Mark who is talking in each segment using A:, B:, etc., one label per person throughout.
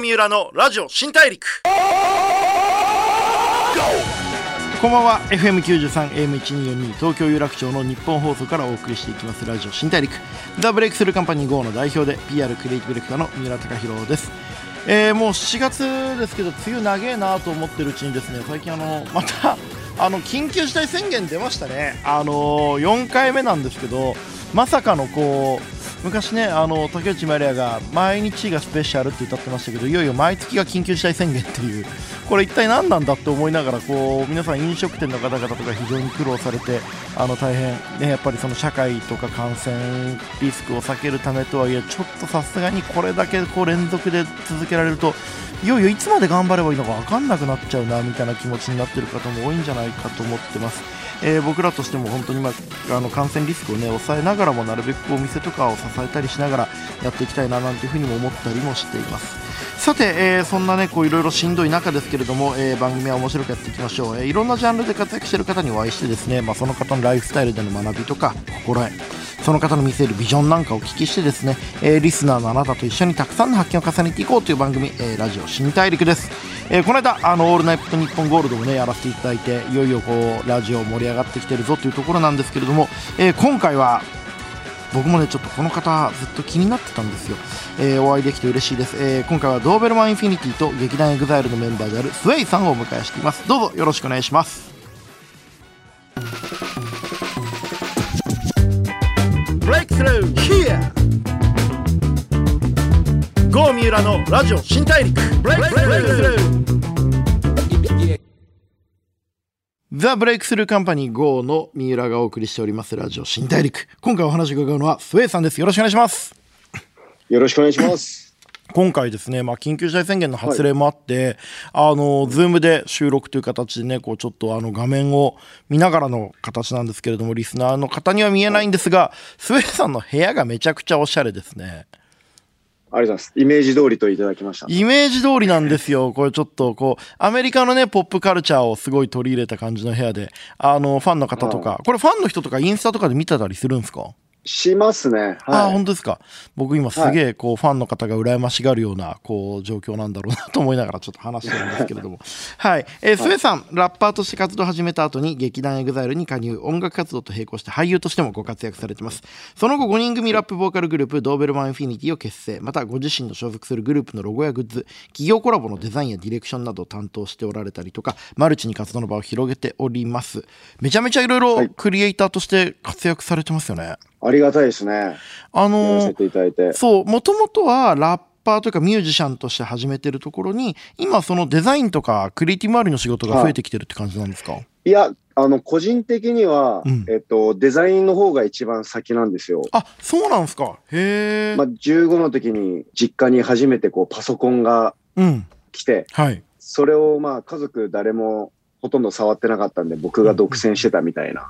A: 三浦のラジオ新大陸。こんばんは。FM93 AM1242 東京有楽町の日本放送からお送りしていきます。ラジオ新大陸。ザ・ブレイクスルーカンパニー GO の代表で PR クリエイティブディレクターの三浦貴弘です。えー、もう7月ですけど梅雨長えなと思ってるうちにですね最近あのまたあの緊急事態宣言出ましたね。あのー、4回目なんですけどまさかのこう昔ねあの竹内まりやが毎日がスペシャルって歌ってましたけどいよいよ毎月が緊急事態宣言っていうこれ一体何なんだって思いながらこう皆さん飲食店の方々とか非常に苦労されてあの大変、ね、やっぱりその社会とか感染リスクを避けるためとはいえちょっとさすがにこれだけこう連続で続けられるといよいよいつまで頑張ればいいのか分かんなくなっちゃうなみたいな気持ちになってる方も多いんじゃないかと思ってます。えー、僕らとしても本当に、まあ、あの感染リスクを、ね、抑えながらもなるべくお店とかを支えたりしながらやっていきたいななんていうふうにも思ったりもしています。さて、えー、そんなねこういろいろしんどい中ですけれども、えー、番組は面白くやっていきましょう、えー、いろんなジャンルで活躍している方にお会いしてですね、まあ、その方のライフスタイルでの学びとか心得。その方の見せるビジョンなんかをお聞きしてですね、えー、リスナーのあなたと一緒にたくさんの発見を重ねていこうという番組、えー、ラジオ新大陸です、えー、この間あのオールナイトニッポンゴールドもねやらせていただいていよいよこうラジオ盛り上がってきてるぞというところなんですけれども、え今回は僕もねちょっとこの方ずっと気になってたんですよ、えー、お会いできて嬉しいです、えー、今回は DOBERMAN INFINITY と劇団 EXILE のメンバーである SWAY さんをお迎えしています。どうぞよろしくお願いします。ブレイクスルー Here. ゴー三浦のラジオ新大陸。 The Breakthrough Company GO の三浦がお送りしております。ラジオ新大陸。今回お話を伺うのは SWAY さんです。よろしくお願いします。
B: よろしくお願いします。
A: 今回ですね、まあ、緊急事態宣言の発令もあって、はい、あの、 Zoom で収録という形でね、こう、ちょっとあの、画面を見ながらの形なんですけれども、リスナーの方には見えないんですが、 SWAY さんの部屋がめちゃくちゃおしゃれですね。
B: ありがとうございます。イメージ通りといただきました。
A: イメージ通りなんですよ。これちょっと、こう、アメリカのね、ポップカルチャーをすごい取り入れた感じの部屋で、あの、ファンの方とか、これファンの人とかインスタとかで見てたりするんですか？
B: しますね。はい、
A: ああ、本当ですか。僕今すげえ、こう、ファンの方が羨ましがるような、こう、状況なんだろうなと思いながらちょっと話してるんですけれども。はい。えー、 SWAY さん、ラッパーとして活動を始めた後に劇団 EXILE に加入、音楽活動と並行して俳優としてもご活躍されてます。その後、5人組ラップボーカルグループ、 DOBERMAN INFINITY を結成。また、ご自身の所属するグループのロゴやグッズ、企業コラボのデザインやディレクションなどを担当しておられたりとか、マルチに活動の場を広げております。めちゃめちゃいろいろクリエイターとして活躍されてますよね。はい
B: ありがたいですね。
A: あのー、そう、もともとはラッパーというかミュージシャンとして始めてるところに、今そのデザインとかクリエイティブ周りの仕事が増えてきてるって感じなんですか、はい、
B: いや、あの、個人的には、うん、えっと、デザインの方が一番先なんですよ。
A: あ、そうなんですか。へえ。
B: まあ、15の時に実家に初めてこうパソコンが来て、うん、はい。それをまあ家族誰もほとんど触ってなかったんで、僕が独占してたみたいな。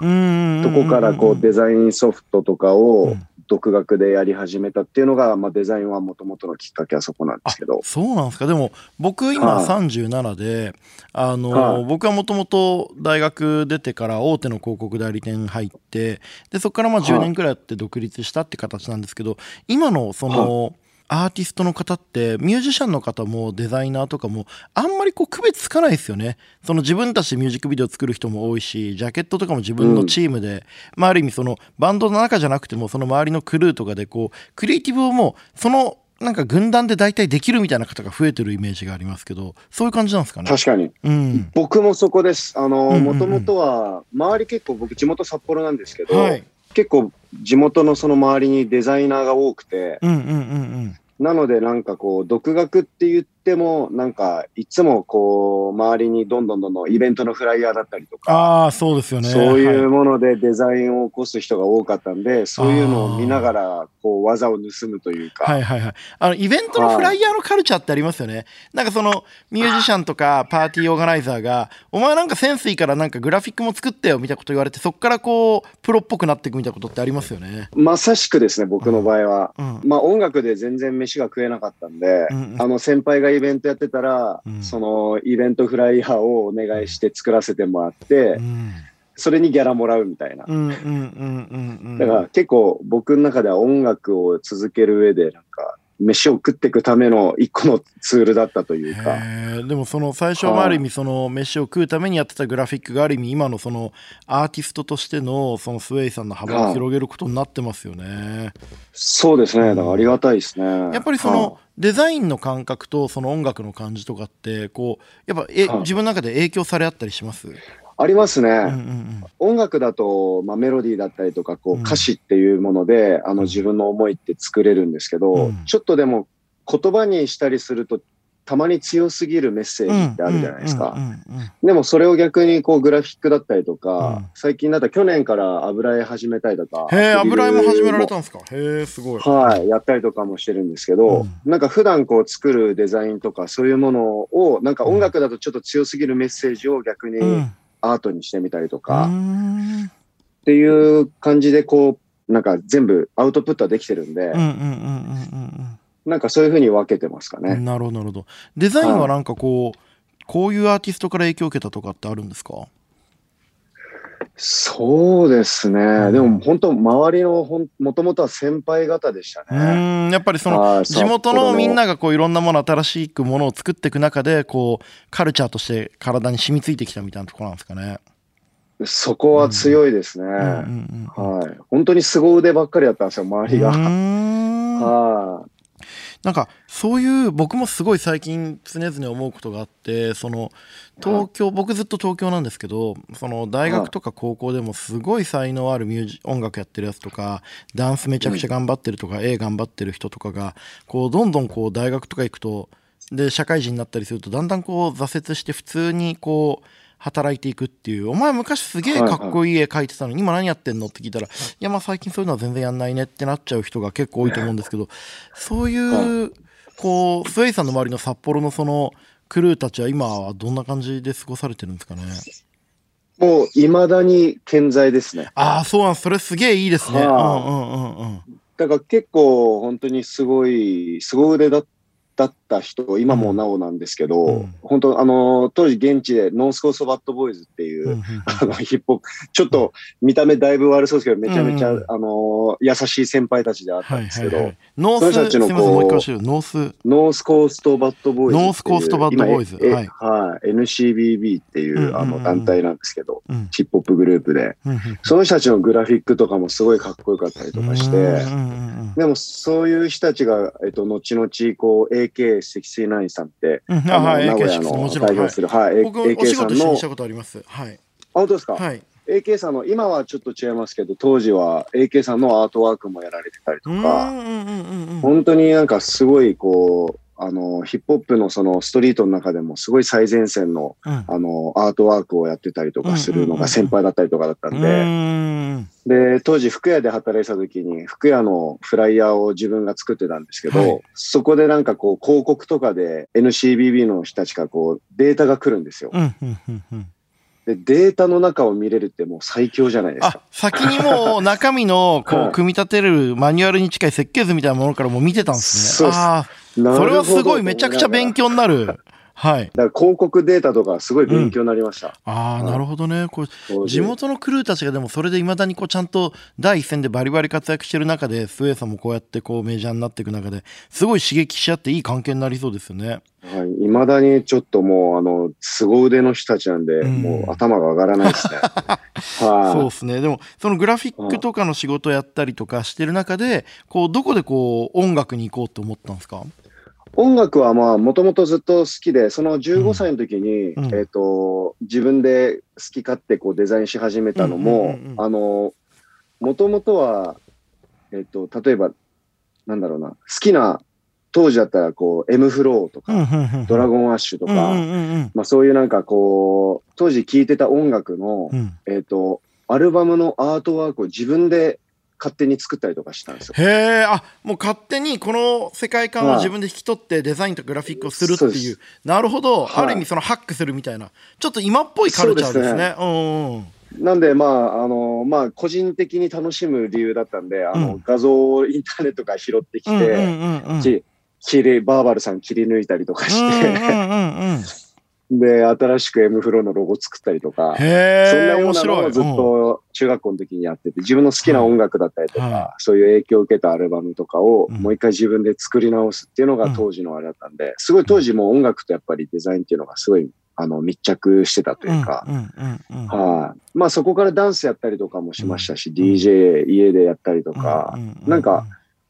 B: とこからこうデザインソフトとかを独学でやり始めたっていうのが、まあ、デザインはもともとのきっかけはそこなんですけど。
A: そうなんですか？でも僕今37で、あの、僕はもともと大学出てから大手の広告代理店入って、で、そこからまあ10年くらいやって独立したって形なんですけど、今のその、アーティストの方ってミュージシャンの方もデザイナーとかもあんまりこう区別つかないですよねその自分たちでミュージックビデオ作る人も多いしジャケットとかも自分のチームで、うん、まあ、ある意味そのバンドの中じゃなくてもその周りのクルーとかでこうクリエイティブをもうそのなんか軍団で大体できるみたいな方が増えてるイメージがありますけど、そういう感じなんですかね？
B: 確かに。うん、僕もそこです。あの、もともとは、周り結構僕地元札幌なんですけど、はい、結構地元のその周りにデザイナーが多くて、なのでなんかこう、独学って言っても、なんかいつもこう、周りにどんどんどんどんイベントのフライヤーだったりとか、
A: ああ、そうですよね。
B: そういうものでデザインを起こす人が多かったんで、そういうのを見ながら、こう、技を盗むというか。
A: はいはいはい。あの、イベントのフライヤーのカルチャーってありますよね。なんかその、ミュージシャンとかパーティーオーガナイザーが、お前なんかセンスいいからなんかグラフィックも作ってよみたいなこと言われて、そこからこう、プロっぽくなっていくみたいなことってありますよね。
B: まさしくですね、僕の場合は。うん、まあ音楽で全然飯が食えなかったんで、うんうん、あの先輩がイベントやってたら、うん、そのイベントフライヤーをお願いして作らせてもらって、うん、それにギャラもらうみたいな。だから結構僕の中では音楽を続ける上でなんか飯を食っていくための一個のツールだったというか。
A: でもその最初はある意味その飯を食うためにやってたグラフィックがある意味今のそのアーティストとしてのそのスウェイさんの幅を広げることになってますよね。
B: そうですね。だからありがたいですね。
A: やっぱりそのデザインの感覚とその音楽の感じとかってこうやっぱえ自分の中で影響され合ったりします？
B: ありますね、うんうんうん、音楽だと、まあ、メロディーだったりとかこう歌詞っていうもので、うん、あの自分の思いって作れるんですけど、うん、ちょっとでも言葉にしたりするとたまに強すぎるメッセージってあるじゃないですか。でもそれを逆にこうグラフィックだったりとか、うん、最近だったら去年から油絵始めたりとか。
A: へえ、油絵も始められたんですか？へえ、すごい。
B: はい、やったりとかもしてるんですけど、うん、なんか普段こう作るデザインとかそういうものを、なんか音楽だとちょっと強すぎるメッセージを逆にアートにしてみたりとか、っていう感じでこう、なんか全部アウトプットはできてるんで、なんかそういうふうに分けてますかね。
A: なるほど、なるほど。デザインはなんかこう、こういうアーティストから影響を受けたとかってあるんですか？
B: そうですね、うん、でも本当、周りのほんもともとは先輩方でした
A: ね。うんやっぱりその地元のみんながこういろんなもの、新しくものを作っていく中でこう、カルチャーとして体に染みついてきたみたいなところなんですかね。
B: そこは強いですね。はい。本当に凄腕ばっかりだったんですよ、周りが。
A: はい。なんかそういう僕もすごい最近常々思うことがあってその東京僕ずっと東京なんですけどその大学とか高校でもすごい才能あるミュージ音楽やってるやつとかダンスめちゃくちゃ頑張ってるとか絵頑張ってる人とかがこうどんどんこう大学とか行くとで社会人になったりするとだんだんこう挫折して普通にこう働いていくっていう。お前昔すげえかっこいい絵描いてたのに今何やってんの？って聞いたらい。やまあ最近そういうのは全然やんないねってなっちゃう人が結構多いと思うんですけどそういうこうスウェイさんの周りの札幌のそのクルーたちは今はどんな感じで過ごされてるんですかね？
B: もういまだに健在ですね。
A: ああそうなんそれすげえいいですね、うんうんうんうん
B: だから結構本当にすごい凄腕だっだった人、今もなおなんですけど、うん、本当、あの、当時現地でノースコーストバットボーイズっていう、うん、あの、ヒップホップ、ちょっと見た目だいぶ悪そうですけど、めちゃめちゃ、うん、あの、優しい先輩たちであったんですけど、はいはいはい、
A: North、たちのこう North、North Coast Bad Boyz。North Coast Bad Boyz。
B: はい。はい。NCBB っていう、あの、団体なんですけど、ヒップホップグループで、その人たちのグラフィックとかもすごいかっこよかったりとかして、でもそういう人たちが、えっと、後々、こう、AK69 さんって、
A: うん、あはい、名古屋の代表する、はい、はい、僕、AK さんの。したことあります。はい。
B: 本当ですか？はい。AK さんの、今はちょっと違いますけど、当時は AK さんのアートワークもやられてたりとか、本当になんかすごいこう、あの、ヒップホップのそのストリートの中でもすごい最前線の、うん、あの、アートワークをやってたりとかするのが先輩だったりとかだったんで、で、当時服屋で働いてた時に服屋のフライヤーを自分が作ってたんですけど、はい、そこでなんかこう広告とかで NCBB の人たちからこうデータが来るんですよ。でデータの中を見れるってもう最強じゃないですか。
A: 先にもう中身のこう組み立てるマニュアルに近い設計図みたいなものからも見てたんですね。ああ。それはすごいめちゃくちゃ勉強になる。はい。
B: だから広告データとかすごい勉強になりました。うん、
A: ああ、なるほどね。こう地元のクルーたちがでもそれでいまだにこうちゃんと第一線でバリバリ活躍してる中で、スウェーさんもこうやってこうメジャーになっていく中で、すごい刺激し合っていい関係になりそうですよね。
B: はい。いまだにちょっともう、あの、凄腕の人たちなんで、うん、もう頭が上がらないですね。
A: はい。そうですね。でも、そのグラフィックとかの仕事やったりとかしてる中で、こう、どこでこう、音楽に行こうと思ったんですか？
B: 音楽はまあ、もともとずっと好きで、その15歳の時に、うん、えっ、と、自分で好き勝手こうデザインし始めたのも、あの、もともとは、えっ、ー、と、例えば、なんだろうな、好きな、当時だったらこう、M フローとか、ドラゴンアッシュとか、まあそういうなんかこう、当時聴いてた音楽の、うん、えっ、と、アルバムのアートワークを自分で勝手に作ったりとかしたんですよ。
A: へえ、あもう勝手にこの世界観を自分で引き取ってデザインとグラフィックをするっていう、なるほど、はい、ある意味そのハックするみたいな、ちょっと今っぽいカルチャーですね。う
B: ん、なんで、まあ、あの、まあ、個人的に楽しむ理由だったんで、あの、うん、画像をインターネットから拾ってきて、り、バーバルさん切り抜いたりとかして、で、新しく M フローのロゴ作ったりとか、そんなようなのをずっと中学校の時にやってて、自分の好きな音楽だったりとか、はい、そういう影響を受けたアルバムとかをもう一回自分で作り直すっていうのが当時のあれだったんで、すごい当時も音楽とやっぱりデザインっていうのがすごいあの密着してたというか、はい。まあそこからダンスやったりとかもしましたし、DJ 家でやったりとか、なんか、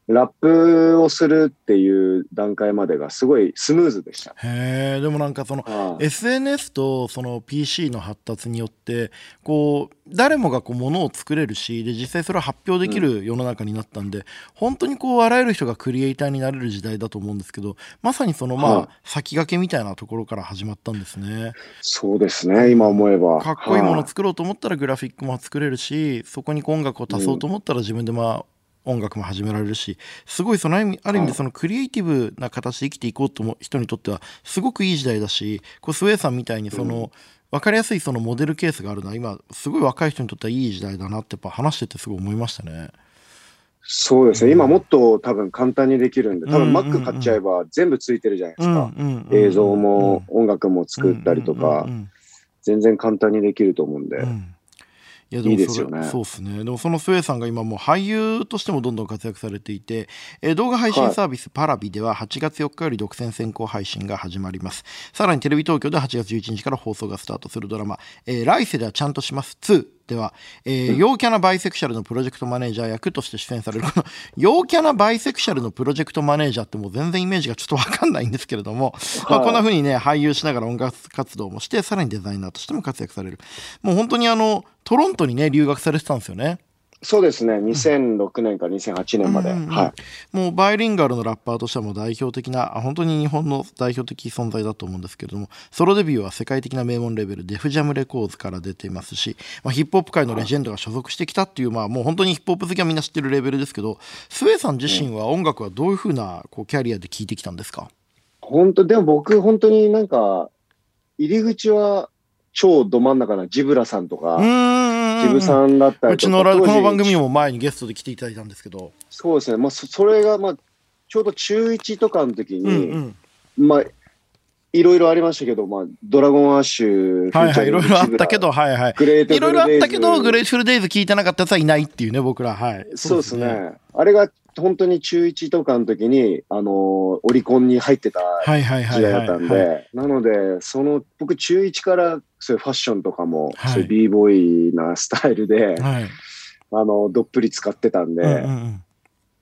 B: ラップをするっていう段階までがすごいスムーズでした。
A: へえ、でもなんかその SNS とその PC の発達によってこう誰もがこうものを作れるしで実際それを発表できる世の中になったんで、うん、本当にこうあらゆる人がクリエイターになれる時代だと思うんですけどまさにそのまあ先駆けみたいなところから始まったんですね。
B: そうですね今思えば。
A: かっこいいものを作ろうと思ったらグラフィックも作れるしそこに音楽を足そうと思ったら自分でまあ音楽も始められるしすごいそのある意味でそのクリエイティブな形で生きていこうと思う人にとってはすごくいい時代だしこうスウェーさんみたいにその、分かりやすいそのモデルケースがあるのは今すごい若い人にとってはいい時代だなってやっぱ話しててすごい思いましたね。
B: そうですね、今もっと多分簡単にできるんで、多分 Mac 買っちゃえば全部ついてるじゃないですか。映像も音楽も作ったりとか、全然簡単にできると思うんで。うんいやでもそいいですよね。
A: そうですね。でもそのスウェイさんが今もう俳優としてもどんどん活躍されていて、えー、動画配信サービスパラビでは8月4日より独占先行配信が始まりますさらにテレビ東京で8月11日から放送がスタートするドラマ「えー、来世ではちゃんとします2」では、えー、陽キャなバイセクシャルのプロジェクトマネージャー役として出演されるこの陽キャなバイセクシャルのプロジェクトマネージャーってもう全然イメージがちょっと分かんないんですけれども、まあ、こんな風にね俳優しながら音楽活動もしてさらにデザイナーとしても活躍される。もう本当にあのトロントにね留学されてたんですよね。
B: そうですね、2006年から2008年まで、うんうんうん、はい、
A: もうバイリンガルのラッパーとしてはもう代表的な、本当に日本の代表的存在だと思うんですけれども、ソロデビューは世界的な名門レベル、デフジャムレコーズから出ていますし、まあ、ヒップホップ界のレジェンドが所属してきたっていう、まあ、もう本当にヒップホップ好きはみんな知ってるレベルですけど、スウェイさん自身は音楽はどういうふうなこうキャリアで聴いてきたんですか？
B: 本当、でも僕、本当になんか、入り口は超ど真ん中なジブラさんとか、ジブさんだったり
A: うちのこの番組も前にゲストで来ていただいたんですけど。
B: そうですね。まあ、それが、まあ、ちょうど中1とかの時に、うんうん、まあ、いろいろありましたけど、まあ、ドラゴンアッシュ、
A: はいはい、いろいろあったけど、はいはい。グレートいろいろあったけど、グレートフルデイズ聞いてなかったやつはいないっていうね、僕ら、はい。
B: そうですね。すね。あれが本当に中1とかの時に、あのー、オリコンに入ってた時代だったんで、なので、その、僕中1からそういうファッションとかも、はい、そういう b ボーイなスタイルで、はい、あの、どっぷり使ってたんで、うんうん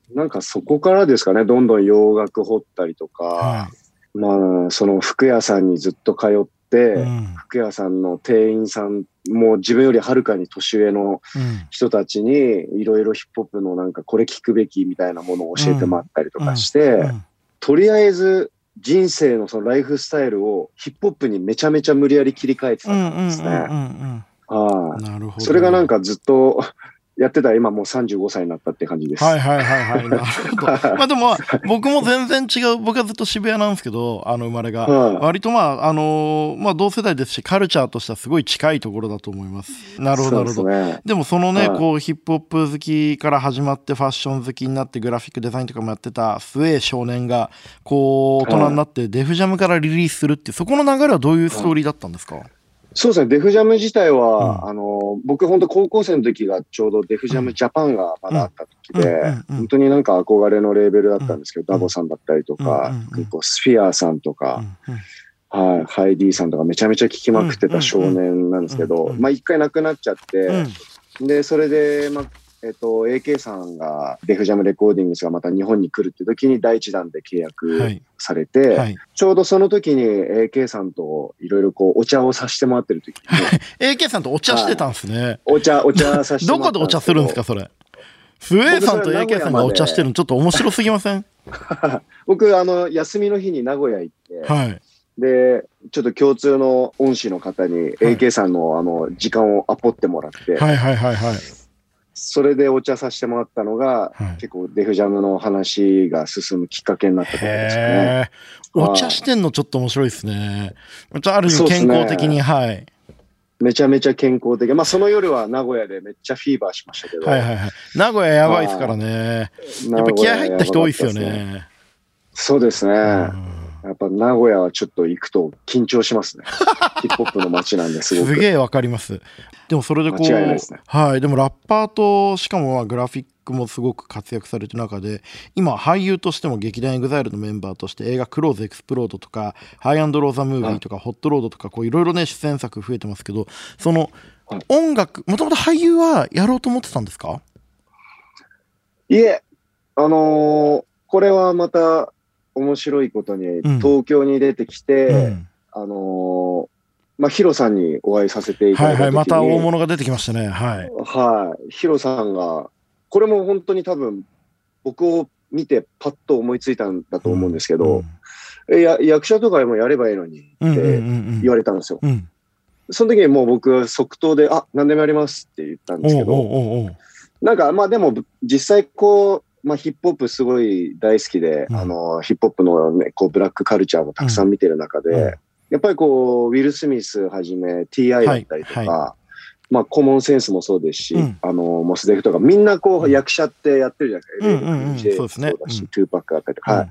B: うん。なんかそこからですかね、どんどん洋楽掘ったりとか、はい、まあ、その服屋さんにずっと通って、うん、服屋さんの店員さん、もう自分よりはるかに年上の人たちに、いろいろヒップホップのなんかこれ聞くべきみたいなものを教えてもらったりとかして、とりあえず人生のそのライフスタイルをヒップホップにめちゃめちゃ無理やり切り替えてたんですね。それがなんかずっとやってた今もう35歳になったって感じです。
A: はいはいはいはい。なるほど。まあでも、僕も全然違う、僕はずっと渋谷なんですけど、あの生まれが。はい、割とまあ、あのー、まあ同世代ですし、カルチャーとしてはすごい近いところだと思います。なるほどなるほど。ででもそのね、はい、こうヒップホップ好きから始まってファッション好きになってグラフィックデザインとかもやってたスウェー少年が、こう大人になってデフジャムからリリースするってそこの流れはどういうストーリーだったんですか、はい
B: そうですね、デフジャム自体は、うん、あの、僕本当高校生の時がちょうどデフジャムジャパンがまだあった時で、本当になんか憧れのレーベルだったんですけど、ダボさんだったりとか、結構スフィアさんとか、はい、ハイディさんとかめちゃめちゃ聴きまくってた少年なんですけど、まあ一回亡くなっちゃって、で、それで、まあ、えっと、AK さんがデフジャムレコーディングスがまた日本に来るって時に第一弾で契約されて、はい。はい、ちょうどその時に AK さんといろいろこうお茶をさせてもらってる時に、
A: AK さんとお茶してたんですね。
B: お茶、お茶させて
A: もらど。こでお茶するんですか、それ？スウェーさんと AK さんがお茶してるのちょっと面白すぎません？
B: 僕、あの、休みの日に名古屋行って、はい、で、ちょっと共通の恩師の方に AK さんのあの時間をアポってもらって、
A: はいはいはいはい。
B: それでお茶させてもらったのが、はい、結構デフジャムの話が進むきっかけになったところですね。
A: お茶してんのちょっと面白いですね。ある意味健康的に、ね、はい。
B: めちゃめちゃ健康的。まあその夜は名古屋でめっちゃフィーバーしましたけど。
A: はいはいはい。名古屋やばいですからね。やっぱ気合入った人多いですよね。
B: そうですね。やっぱ名古屋はちょっと行くと緊張しますね。ヒップホップの街なんですご
A: く。すげえわかります。でもそれでこう、ね、はい。でもラッパーと、しかもまあグラフィックもすごく活躍されてる中で、今俳優としても劇団 EXILE のメンバーとして映画クローズ EXPLODE とか、 HiGH&LOW THE MOVIE とか、ホットロードとか、こういろいろね、出演作増えてますけど、その音楽、もともと俳優はやろうと思ってたんですか？
B: いえ、あのー、これはまた面白いことに、東京に出てきて、うん、あのー、まあ、 HIRO さんにお会いさせていただいたはいはい、
A: また大物が出てきましたね。はい。
B: はい。ヒロさんが、これも本当に多分、僕を見てパッと思いついたんだと思うんですけど、うん、えや役者とかもやればいいのにって言われたんですよ。その時にもう僕即答で、あ、何でもやりますって言ったんですけど、なんかまあでも実際こう、まあ、ヒップホップすごい大好きで、うん、あの、ヒップホップのね、こう、ブラックカルチャーもたくさん見てる中で、うん、やっぱりこう、ウィル・スミスはじめ TI だったりとか、はいはい、まあ、コモンセンスもそうですし、うん、あの、モスデフとか、みんなこう、役者ってやってるじゃないですか。そうですね。2Pac だったりとか。はい。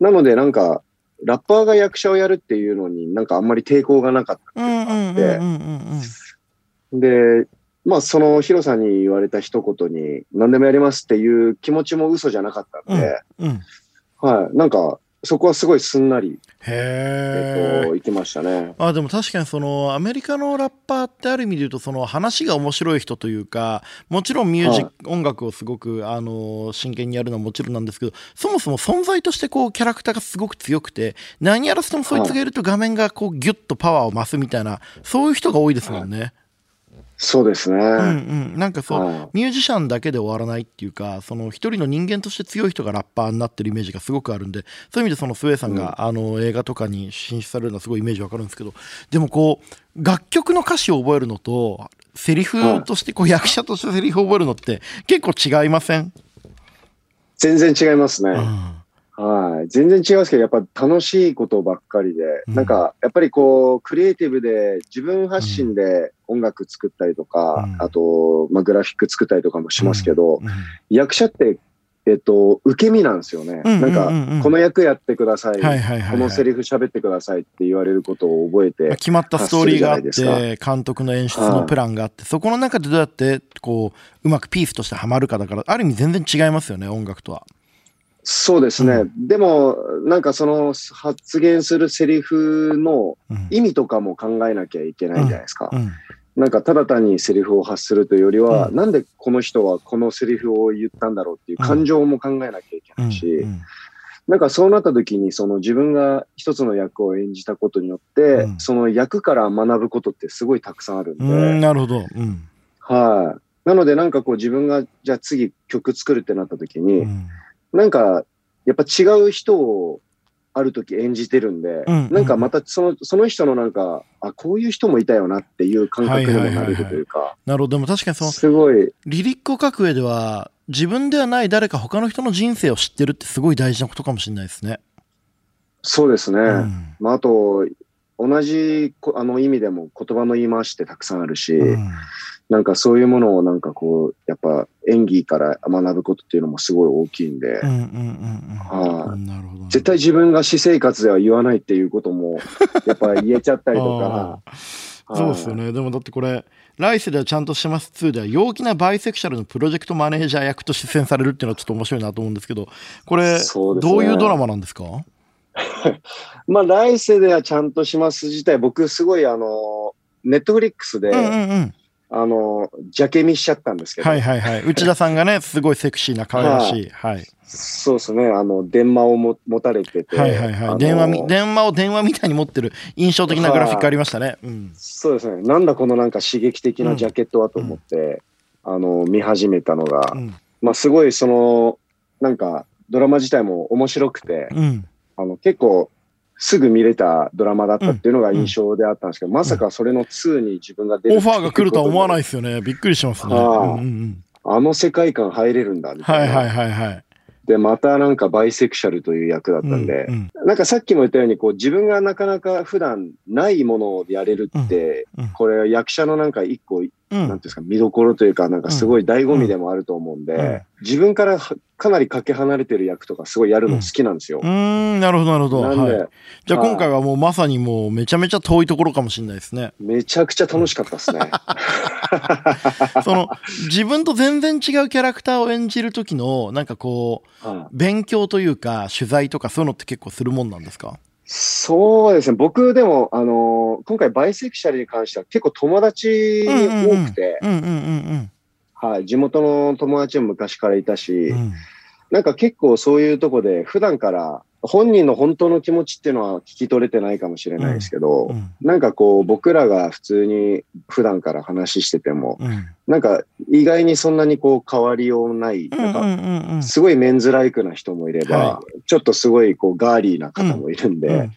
B: なので、なんか、ラッパーが役者をやるっていうのになんかあんまり抵抗がなかったっていうのがあって、で、まあ、その HIRO さんに言われた一言に、何でもやりますっていう気持ちも嘘じゃなかったんで、うんうん、はい。なんか、そこはすごいすんなり、
A: へ
B: えっと、行きましたね。
A: あでも確かにそのアメリカのラッパーってある意味で言うとその話が面白い人というかもちろんミュージック、はい、音楽をすごくあの真剣にやるのはもちろんなんですけどそもそも存在としてこうキャラクターがすごく強くて何やらせてもそいつがいると画面がこうギュッとパワーを増すみたいなそういう人が多いですもんね。はい
B: そうですね。うんう
A: ん。なんかそう、はい、ミュージシャンだけで終わらないっていうか、その一人の人間として強い人がラッパーになってるイメージがすごくあるんで、そういう意味でそのスウェイさんが、うん、あの映画とかに進出されるのはすごいイメージわかるんですけど、でもこう、楽曲の歌詞を覚えるのと、セリフとしてこう、役者としてセリフを覚えるのって結構違いません？
B: 全然違いますね。うんはい。全然違うんですけど、やっぱ楽しいことばっかりで、うん、なんか、やっぱりこう、クリエイティブで自分発信で音楽作ったりとか、うん、あと、まあ、グラフィック作ったりとかもしますけど、うん、役者って、えっと、受け身なんですよね。なんか、この役やってください。このセリフ喋ってくださいって言われることを覚えて。
A: 決まったストーリーがあって、監督の演出のプランがあって、そこの中でどうやって、こう、うまくピースとしてはまるかだから、ある意味全然違いますよね、音楽とは。
B: そうですね。うん、でも、なんかその発言するセリフの意味とかも考えなきゃいけないじゃないですか。うん。うん、なんかただ単にセリフを発するというよりは、なんでこの人はこのセリフを言ったんだろうっていう感情も考えなきゃいけないし、なんかそうなった時にその自分が一つの役を演じたことによって、その役から学ぶことってすごいたくさんあるんで。
A: なるほど。
B: はい、なのでなんかこう自分がじゃあ次曲作るってなった時に、なんか、やっぱ違う人をある時演じてるんで、うんうん、なんかまたそのその人のなんか、あ、こういう人もいたよなっていう感覚にもなれるというか。
A: なるほど。でも確かにその、
B: すごい。
A: リリックを書く上では、自分ではない誰か他の人の人生を知ってるってすごい大事なことかもしれないですね。
B: そうですね。うん、まあ、あと、同じあの意味でも言葉の言い回しってたくさんあるし、うん、なんかそういうものをなんかこう、やっぱ演技から学ぶことっていうのもすごい大きいんで、絶対自分が私生活では言わないっていうことも、やっぱ言えちゃったりとか。
A: そうですよね。でもだってこれ、来世ではちゃんとします。2では陽気なバイセクシャルのプロジェクトマネージャー役と出演されるっていうのはちょっと面白いなと思うんですけど、これ、ね、どういうドラマなんですか？
B: まあ来世ではちゃんとします自体、僕すごいあの、ネットフリックスで、うんうんうんあの、ジャケ見しちゃったんですけど。
A: はいはいはい。内田さんがね、すごいセクシーな可愛らしい。はい。
B: そうですね。あの、電話をも持たれてて。
A: はいはいはい。電話み、電話を電話みたいに持ってる印象的なグラフィックありましたね。うん、
B: そうですね。なんだこのなんか刺激的なジャケットはと思って、うん、あの、見始めたのが、うん、まあすごいその、なんか、ドラマ自体も面白くて、あの、結構、すぐ見れたドラマだったっていうのが印象であったんですけど、うん、まさかそれの2に自分が出
A: るオファーが来るとは思わないですよね。びっくりしますね。あ
B: あの世界観入れるんだみ
A: たいな。はいはいはいはい。
B: で、またなんかバイセクシャルという役だったんで、うんうん、なんかさっきも言ったように、こう自分がなかなか普段ないものをやれるって、うんうん、これ役者のなんか一個うん、なんですか、見どころというか、なんかすごい醍醐味でもあると思うんで、うんうん、自分からかなりかけ離れてる役とかすごいやるの好きなんですよ。
A: うん、なるほど、なるほど。なんで、はい、じゃあ今回はもうまさにもうめちゃめちゃ遠いところかもしれないですね。
B: めちゃくちゃ楽しかったですね。
A: その、自分と全然違うキャラクターを演じる時の、なんかこう、勉強というか、取材とかそういうのって結構するもんなんですか？
B: そうですね。僕でも、あのー、今回バイセクシャルに関しては結構友達多くて、はい、地元の友達も昔からいたし、うん、なんか結構そういうとこで普段から本人の本当の気持ちっていうのは聞き取れてないかもしれないですけど、うん。うん、なんかこう僕らが普通に普段から話してても、うん、なんか意外にそんなにこう変わりようない、なんかすごいメンズライクな人もいれば、はい、ちょっとすごいこうガーリーな方もいるんで、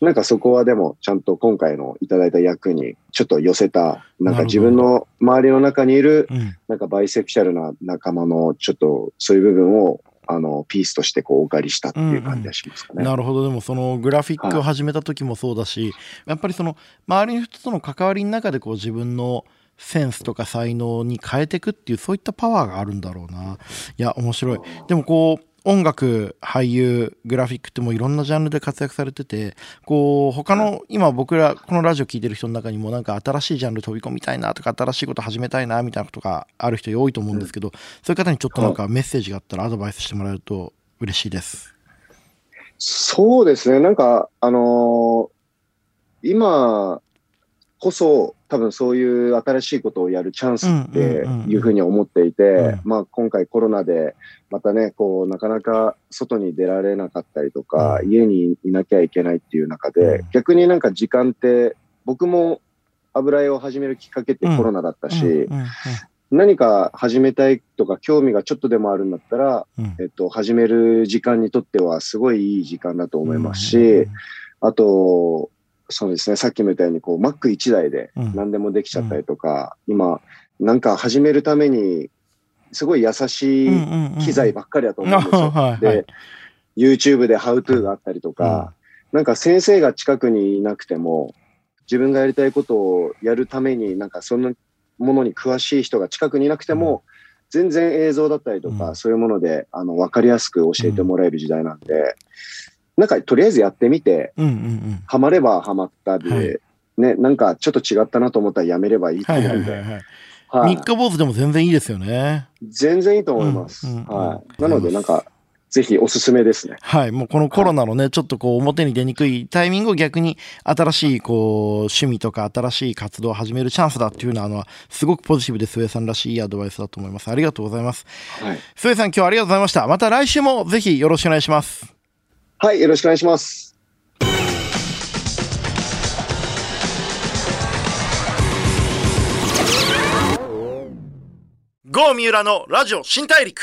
B: なんかそこはでもちゃんと今回のいただいた役にちょっと寄せた、なんか自分の周りの中にいる、なんかバイセクシャルな仲間のちょっとそういう部分をあのピースとしてこうお借りしたっていう感じがしますかね、うん
A: うん、なるほど。でもそのグラフィックを始めた時もそうだし、はい、やっぱりその周りの人との関わりの中でこう自分のセンスとか才能に変えていくっていうそういったパワーがあるんだろうな。いや面白い。でもこう音楽、俳優、グラフィックってもういろんなジャンルで活躍されてて、こう、他の、今僕ら、このラジオ聴いてる人の中にもなんか新しいジャンル飛び込みたいなとか、新しいこと始めたいなみたいなことがある人多いと思うんですけど、そういう方にちょっとなんかメッセージがあったらアドバイスしてもらえると嬉しいです。
B: そうですね。なんか、あのー、今こそ、多分そういう新しいことをやるチャンスっていうふうに思っていて、まあ今回コロナでまたね、こうなかなか外に出られなかったりとか、うん、家にいなきゃいけないっていう中で、うん、逆になんか時間って僕も油絵を始めるきっかけってコロナだったし、何か始めたいとか興味がちょっとでもあるんだったら、えっと、始める時間にとってはすごいいい時間だと思いますし、あと、そうですね、さっきも言ったように、こう、Mac1 台で何でもできちゃったりとか、うん、今、なんか始めるために、すごい優しい機材ばっかりだと思うんですよ。で、YouTube で How to があったりとか、うん、なんか先生が近くにいなくても、自分がやりたいことをやるために、なんかそのものに詳しい人が近くにいなくても、全然映像だったりとか、そういうもので、あの、わかりやすく教えてもらえる時代なんで、なんかとりあえずやってみて、うんハマればハマったで、はい、ね、なんかちょっと違ったなと思ったらやめればいいと思うんで。
A: 三日坊主でも全然いいですよね。
B: 全然いいと思います。うんうんうん、はい。なので、なんか、ぜひおすすめですね。
A: はい。もうこのコロナのね、ちょっとこう表に出にくいタイミングを逆に新しいこう趣味とか新しい活動を始めるチャンスだっていうのは、あの、すごくポジティブでスウェさんらしいいいアドバイスだと思います。ありがとうございます。はい。スウェさん今日はありがとうございました。また来週もぜひよろしくお願いします。
B: はい、よろしくお願いします。
A: 郷三浦のラジオ新大陸。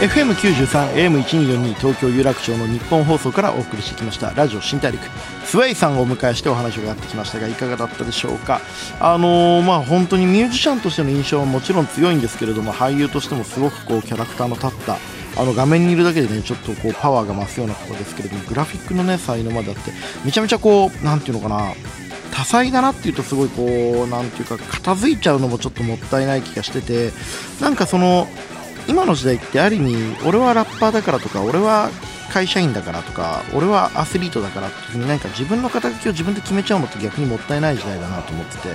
A: FM93、AM1242 東京有楽町の日本放送からお送りしてきました。ラジオ新大陸。スウェイさんをお迎えしてお話を伺ってきましたがいかがだったでしょうか？あのー、まあ本当にミュージシャンとしての印象はもちろん強いんですけれども俳優としてもすごくこうキャラクターの立ったあの画面にいるだけでねちょっとこうパワーが増すようなことですけれどもグラフィックのね才能まであってめちゃめちゃこう何ていうのかな多彩だなっていうとすごいこう何ていうか片付いちゃうのもちょっともったいない気がしててなんかその今の時代ってある意味俺はラッパーだからとか俺は会社員だからとか俺はアスリートだからっていうになんか自分の肩書きを自分で決めちゃうのって逆にもったいない時代だなと思ってて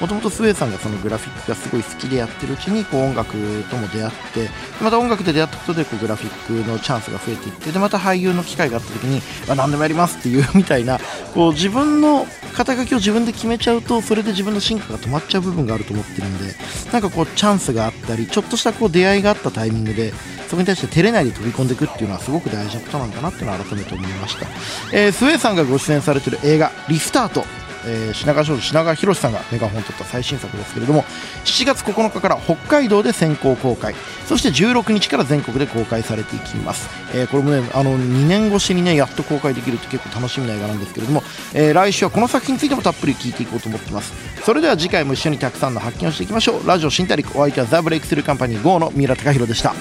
A: もともとスウェーさんがそのグラフィックがすごい好きでやってるうちにこう音楽とも出会ってまた音楽で出会ったことでこうグラフィックのチャンスが増えていってでまた俳優の機会があった時に、まあ、何でもやりますっていうみたいなこう自分の肩書きを自分で決めちゃうとそれで自分の進化が止まっちゃう部分があると思ってるんでなんかこうチャンスがあったりちょっとしたこう出会いがあったタイミングでそこに対して照れないで飛び込んでいくっていうのはすごく大事なことなんだなっていうのを改めて思いました、えー、スウェーさんがご出演されてる映画「リスタート」えー、品川庄司品川博さんがメガホンを取った最新作ですけれども7月9日から北海道で先行公開。そして16日から全国で公開されていきます、えー、これもねあの2年越しにねやっと公開できるって結構楽しみな映画なんですけれども、えー、来週はこの作品についてもたっぷり聞いていこうと思っています。それでは次回も一緒にたくさんの発見をしていきましょう。ラジオ新大陸お相手はザ・ブレイクスルーカンパニー GO の三浦貴大でした。